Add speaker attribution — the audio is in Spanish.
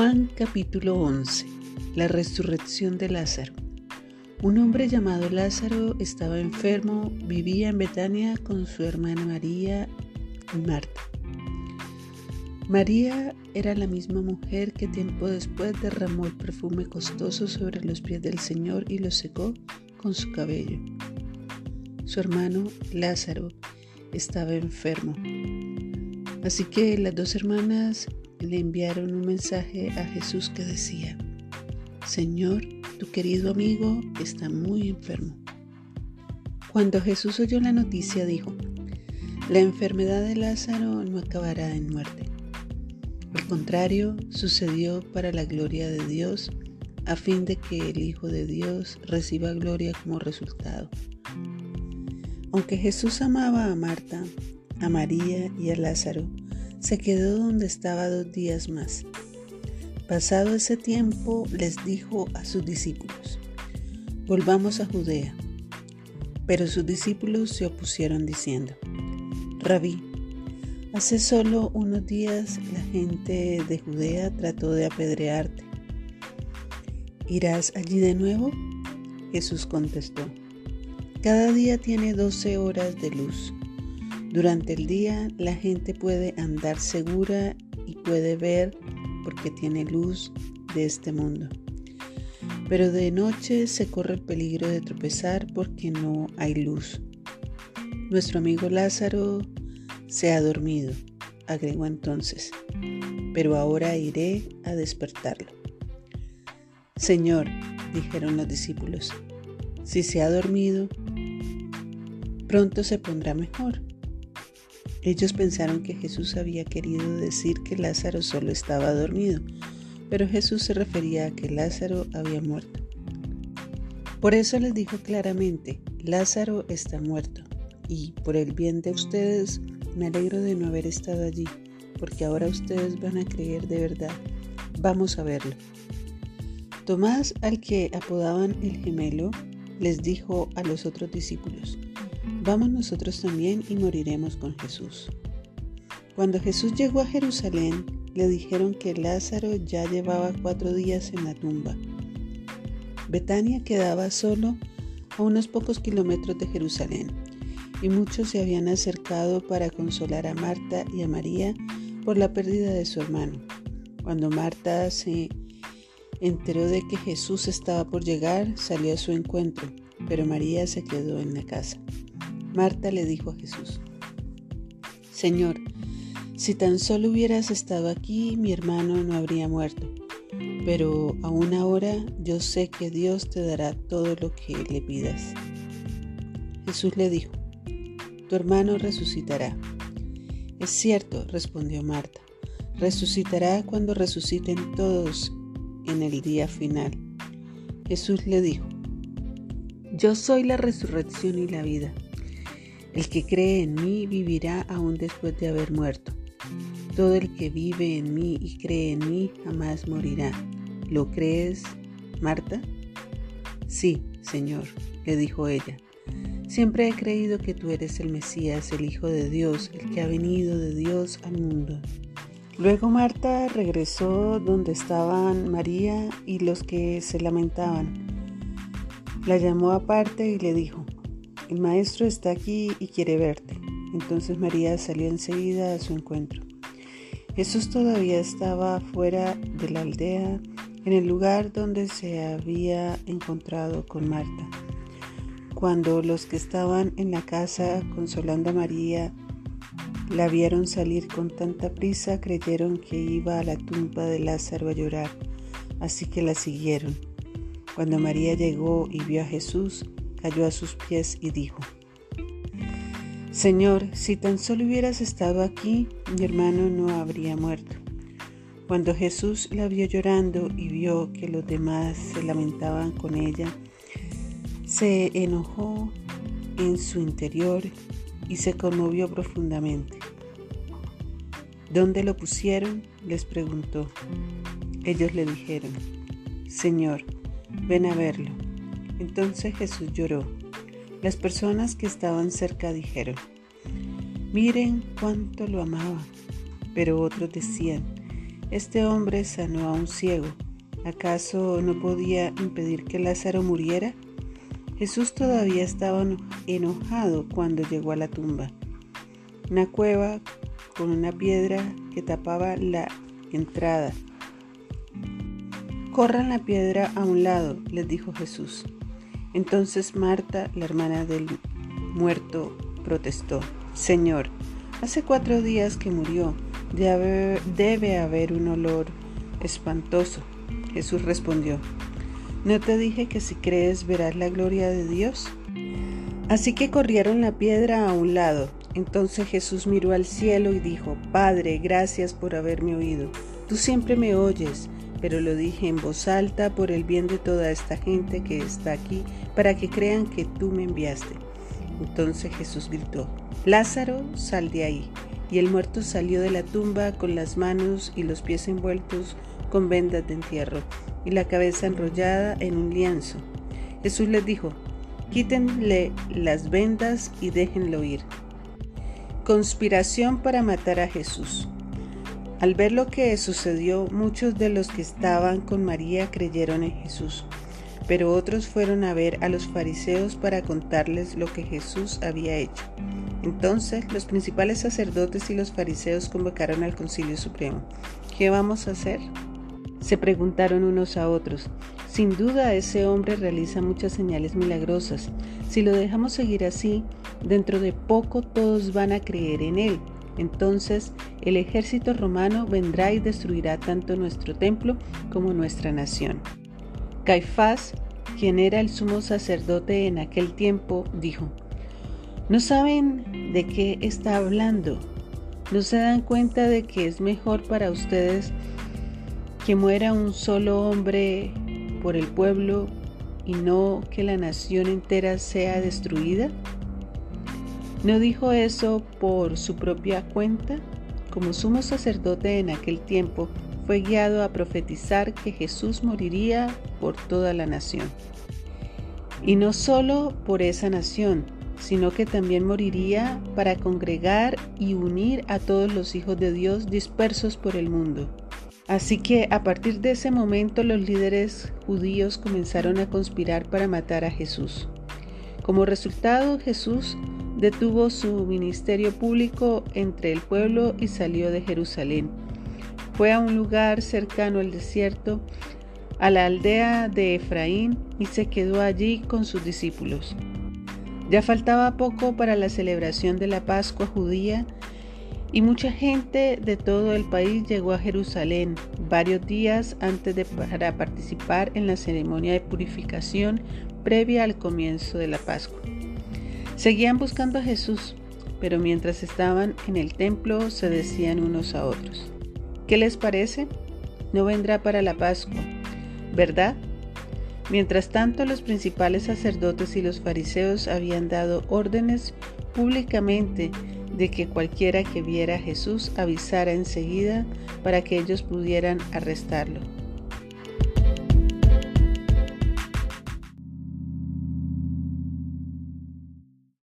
Speaker 1: Juan capítulo 11. La resurrección de Lázaro. Un hombre llamado Lázaro estaba enfermo, vivía en Betania con su hermana María y Marta. María era la misma mujer que tiempo después derramó el perfume costoso sobre los pies del Señor y lo secó con su cabello. Su hermano Lázaro estaba enfermo. Así que las dos hermanas le enviaron un mensaje a Jesús que decía, Señor, tu querido amigo está muy enfermo. Cuando Jesús oyó la noticia dijo, la enfermedad de Lázaro no acabará en muerte. Al contrario, sucedió para la gloria de Dios, a fin de que el Hijo de Dios reciba gloria como resultado. Aunque Jesús amaba a Marta, a María y a Lázaro, se quedó donde estaba dos días más. Pasado ese tiempo les dijo a sus discípulos, volvamos a Judea. Pero sus discípulos se opusieron diciendo, Rabí, hace solo unos días la gente de Judea trató de apedrearte. ¿Irás allí de nuevo? Jesús contestó, cada día tiene doce horas de luz. Durante el día la gente puede andar segura y puede ver porque tiene luz de este mundo. Pero de noche se corre el peligro de tropezar porque no hay luz. Nuestro amigo Lázaro se ha dormido, agregó entonces, pero ahora iré a despertarlo. Señor, dijeron los discípulos, si se ha dormido, pronto se pondrá mejor. Ellos pensaron que Jesús había querido decir que Lázaro solo estaba dormido, pero Jesús se refería a que Lázaro había muerto. Por eso les dijo claramente, Lázaro está muerto, y por el bien de ustedes me alegro de no haber estado allí, porque ahora ustedes van a creer de verdad. Vamos a verlo. Tomás, al que apodaban el gemelo, les dijo a los otros discípulos, Vamos nosotros también y moriremos con Jesús. Cuando Jesús llegó a Jerusalén, le dijeron que Lázaro ya llevaba cuatro días en la tumba. Betania quedaba solo a unos pocos kilómetros de Jerusalén, y muchos se habían acercado para consolar a Marta y a María por la pérdida de su hermano. Cuando Marta se enteró de que Jesús estaba por llegar, salió a su encuentro, pero María se quedó en la casa. Marta le dijo a Jesús, Señor, si tan solo hubieras estado aquí, mi hermano no habría muerto. Pero aún ahora yo sé que Dios te dará todo lo que le pidas. Jesús le dijo, tu hermano resucitará. Es cierto, respondió Marta, resucitará cuando resuciten todos en el día final. Jesús le dijo, yo soy la resurrección y la vida. El que cree en mí vivirá aún después de haber muerto. Todo el que vive en mí y cree en mí jamás morirá. ¿Lo crees, Marta? Sí, Señor, le dijo ella. Siempre he creído que tú eres el Mesías, el Hijo de Dios, el que ha venido de Dios al mundo. Luego Marta regresó donde estaban María y los que se lamentaban. La llamó aparte y le dijo, el maestro está aquí y quiere verte. Entonces María salió enseguida a su encuentro. Jesús todavía estaba fuera de la aldea, en el lugar donde se había encontrado con Marta. Cuando los que estaban en la casa consolando a María la vieron salir con tanta prisa, creyeron que iba a la tumba de Lázaro a llorar, así que la siguieron. Cuando María llegó y vio a Jesús, cayó a sus pies y dijo, Señor, si tan solo hubieras estado aquí, mi hermano no habría muerto. Cuando Jesús la vio llorando y vio que los demás se lamentaban con ella, se enojó en su interior y se conmovió profundamente. ¿Dónde lo pusieron? les preguntó. Ellos le dijeron, Señor, ven a verlo. Entonces Jesús lloró. Las personas que estaban cerca dijeron, miren cuánto lo amaba. Pero otros decían, este hombre sanó a un ciego. ¿Acaso no podía impedir que Lázaro muriera? Jesús todavía estaba enojado cuando llegó a la tumba. Una cueva con una piedra que tapaba la entrada. Corran la piedra a un lado, les dijo Jesús. Entonces Marta, la hermana del muerto, protestó, Señor, hace cuatro días que murió, debe, haber un olor espantoso. Jesús respondió, ¿no te dije que si crees verás la gloria de Dios? Así que corrieron la piedra a un lado. Entonces Jesús miró al cielo y dijo, Padre, gracias por haberme oído. Tú siempre me oyes pero lo dije en voz alta por el bien de toda esta gente que está aquí, para que crean que tú me enviaste. Entonces Jesús gritó, Lázaro, sal de ahí. Y el muerto salió de la tumba con las manos y los pies envueltos con vendas de entierro y la cabeza enrollada en un lienzo. Jesús les dijo, quítenle las vendas y déjenlo ir. Conspiración para matar a Jesús. Al ver lo que sucedió, muchos de los que estaban con María creyeron en Jesús, pero otros fueron a ver a los fariseos para contarles lo que Jesús había hecho. Entonces los principales sacerdotes y los fariseos convocaron al Concilio Supremo. ¿Qué vamos a hacer? Se preguntaron unos a otros. Sin duda ese hombre realiza muchas señales milagrosas. Si lo dejamos seguir así, dentro de poco todos van a creer en él entonces el ejército romano vendrá y destruirá tanto nuestro templo como nuestra nación. Caifás, quien era el sumo sacerdote en aquel tiempo, dijo, ¿no saben de qué está hablando? ¿No se dan cuenta de que es mejor para ustedes que muera un solo hombre por el pueblo y no que la nación entera sea destruida? ¿No dijo eso por su propia cuenta? Como sumo sacerdote en aquel tiempo, fue guiado a profetizar que Jesús moriría por toda la nación. Y no solo por esa nación, sino que también moriría para congregar y unir a todos los hijos de Dios dispersos por el mundo. Así que a partir de ese momento los líderes judíos comenzaron a conspirar para matar a Jesús. Como resultado, Jesús detuvo su ministerio público entre el pueblo y salió de Jerusalén. Fue a un lugar cercano al desierto, a la aldea de Efraín, y se quedó allí con sus discípulos. Ya faltaba poco para la celebración de la Pascua judía y mucha gente de todo el país llegó a Jerusalén varios días antes de para participar en la ceremonia de purificación previa al comienzo de la Pascua. Seguían buscando a Jesús, pero mientras estaban en el templo se decían unos a otros, ¿qué les parece? No vendrá para la Pascua, ¿verdad? Mientras tanto, los principales sacerdotes y los fariseos habían dado órdenes públicamente de que cualquiera que viera a Jesús avisara enseguida para que ellos pudieran arrestarlo.